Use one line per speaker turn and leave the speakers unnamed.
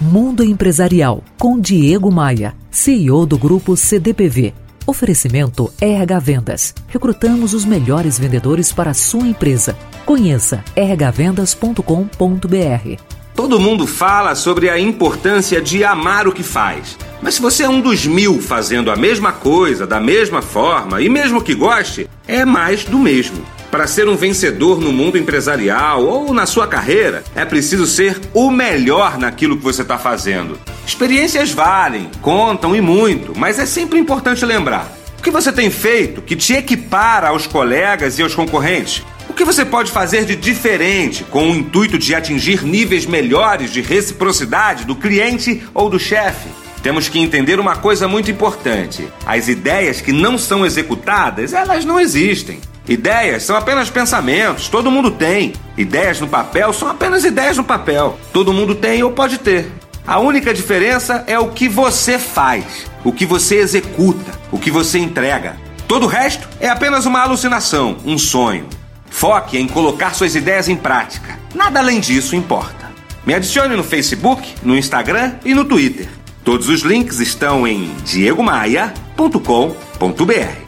Mundo Empresarial com Diego Maia, CEO do grupo CDPV. Oferecimento RH Vendas. Recrutamos os melhores vendedores para a sua empresa. Conheça rhvendas.com.br.
Todo mundo fala sobre a importância de amar o que faz. Mas se você é um dos mil fazendo a mesma coisa, da mesma forma, e mesmo que goste, é mais do mesmo. Para ser um vencedor no mundo empresarial ou na sua carreira, é preciso ser o melhor naquilo que você está fazendo. Experiências valem, contam e muito, mas é sempre importante lembrar: o que você tem feito que te equipara aos colegas e aos concorrentes? O que você pode fazer de diferente com o intuito de atingir níveis melhores de reciprocidade do cliente ou do chefe? Temos que entender uma coisa muito importante: as ideias que não são executadas, elas não existem. Ideias são apenas pensamentos, todo mundo tem. Ideias no papel são apenas ideias no papel. Todo mundo tem ou pode ter. A única diferença é o que você faz, o que você executa, o que você entrega. Todo o resto é apenas uma alucinação, um sonho. Foque em colocar suas ideias em prática. Nada além disso importa. Me adicione no Facebook, no Instagram e no Twitter. Todos os links estão em diegomaia.com.br.